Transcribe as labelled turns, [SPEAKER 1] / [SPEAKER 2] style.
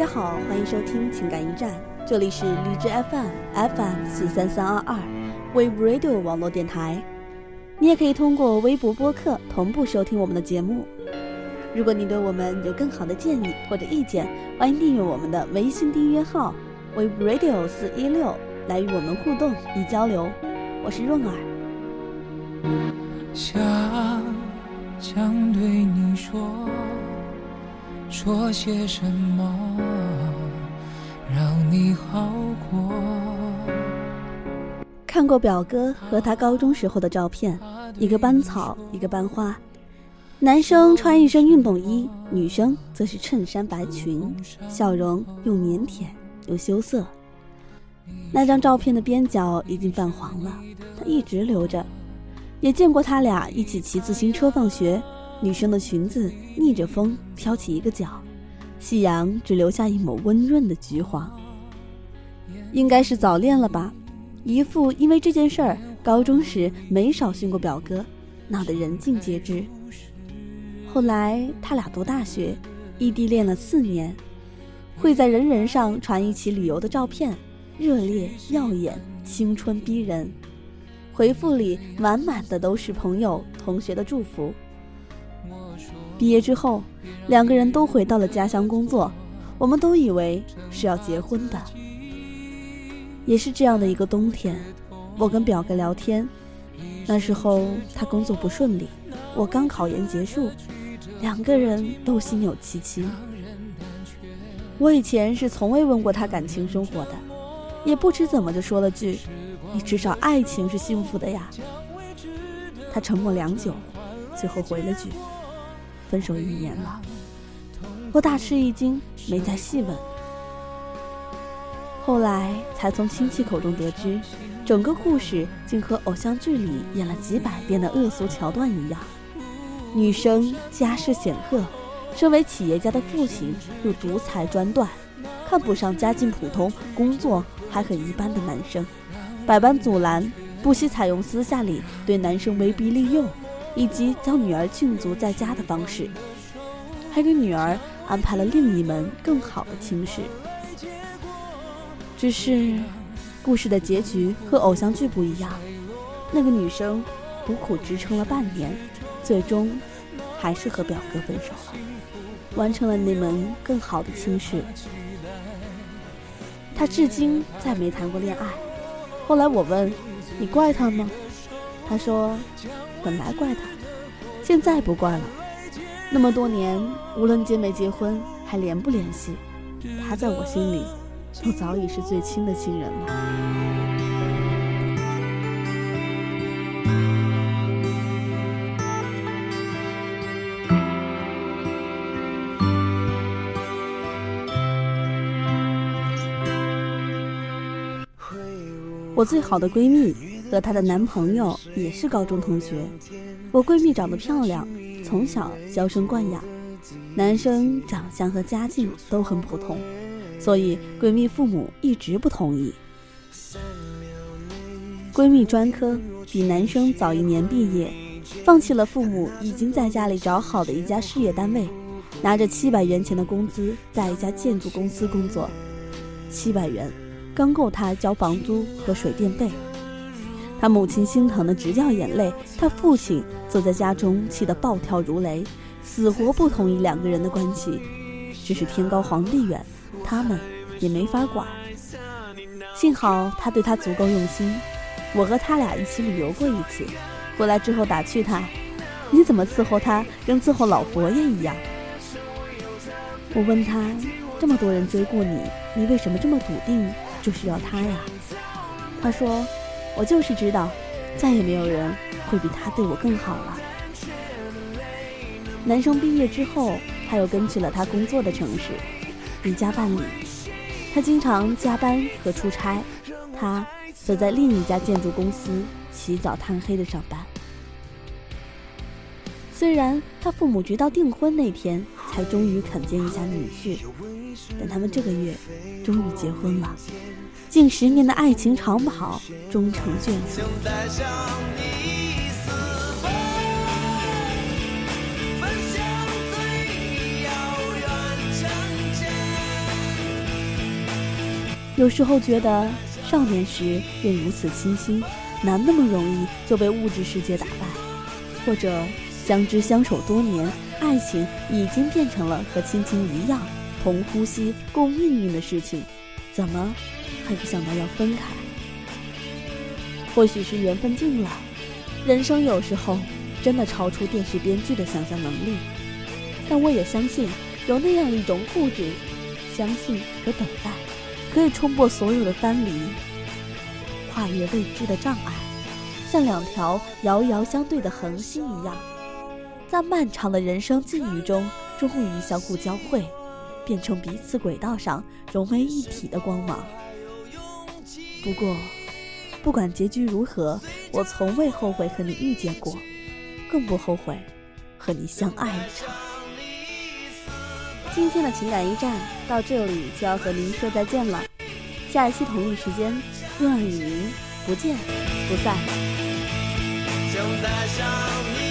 [SPEAKER 1] 大家好，欢迎收听情感驿站，这里是荔枝 FM FM 四三三二二 We Radio 网络电台。你也可以通过微博播客同步收听我们的节目。如果你对我们有更好的建议或者意见，欢迎订阅我们的微信订阅号 We Radio 四一六，来与我们互动与交流。我是润儿。
[SPEAKER 2] 想想对你说，说些什么，让你好过。
[SPEAKER 1] 看过表哥和他高中时候的照片，一个班草，一个班花。男生穿一身运动衣，女生则是衬衫白裙，笑容又腼腆又羞涩。那张照片的边角已经泛黄了，他一直留着。也见过他俩一起骑自行车放学，女生的裙子逆着风飘起一个角，夕阳只留下一抹温润的橘黄。应该是早恋了吧，姨父因为这件事儿，高中时没少训过表哥，闹得人尽皆知。后来他俩读大学，异地恋了四年，会在人人上传一起旅游的照片，热烈耀眼，青春逼人。回复里满满的都是朋友、同学的祝福。毕业之后，两个人都回到了家乡工作，我们都以为是要结婚的。也是这样的一个冬天，我跟表哥聊天，那时候他工作不顺利，我刚考研结束，两个人都心有戚戚。我以前是从未问过他感情生活的，也不知怎么就说了句。你至少爱情是幸福的呀。他沉默良久，最后回了句：“分手一年了。”我大吃一惊，没再细问。后来才从亲戚口中得知，整个故事竟和偶像剧里演了几百遍的恶俗桥段一样。女生家世显赫，身为企业家的父亲又独裁专断，看不上家境普通、工作还很一般的男生。百般阻拦，不惜采用私下里对男生威逼利诱，以及将女儿禁足在家的方式，还给女儿安排了另一门更好的亲事。只是，故事的结局和偶像剧不一样，那个女生苦苦支撑了半年，最终还是和表哥分手了，完成了那门更好的亲事。她至今再没谈过恋爱。后来我问：“你怪他吗？”他说：“本来怪他，现在不怪了。那么多年，无论结没结婚，还联不联系，他在我心里，都早已是最亲的亲人了。”我最好的闺蜜和她的男朋友也是高中同学。我闺蜜长得漂亮，从小娇生惯养，男生长相和家境都很普通，所以闺蜜父母一直不同意。闺蜜专科比男生早一年毕业，放弃了父母已经在家里找好的一家事业单位，拿着七百元钱的工资，在一家建筑公司工作，七百元。刚够他交房租和水电费，他母亲心疼的直掉眼泪，他父亲坐在家中气得暴跳如雷，死活不同意两个人的关系。只是天高皇帝远，他们也没法管。幸好他对他足够用心，我和他俩一起旅游过一次，回来之后打趣他：“你怎么伺候他，跟伺候老佛爷一样？”我问他：“这么多人追过你，你为什么这么笃定？”就是要他呀，他说：“我就是知道，再也没有人会比他对我更好了。”男生毕业之后，他又跟去了他工作的城市，离家半里。他经常加班和出差，他则在另一家建筑公司起早贪黑的上班。虽然他父母直到订婚那天才终于肯见一下女婿，但他们这个月终于结婚了。近十年的爱情长跑终成眷属。有时候觉得少年时便如此清新，哪那么容易就被物质世界打败？或者相知相守多年，爱情已经变成了和亲情一样，同呼吸共命运的事情，怎么还不想到要分开？或许是缘分尽了，人生有时候真的超出电视编剧的想象能力。但我也相信，有那样一种固执、相信和等待，可以冲破所有的藩篱，跨越未知的障碍，像两条遥遥相对的恒星一样，在漫长的人生境遇中，终于相互交汇，变成彼此轨道上融为一体的光芒。不过，不管结局如何，我从未后悔和你遇见过，更不后悔和你相爱一场。今天的情感驿站到这里就要和您说再见了，下一期同一时间，润儿与您不见不散。
[SPEAKER 3] 就在想你。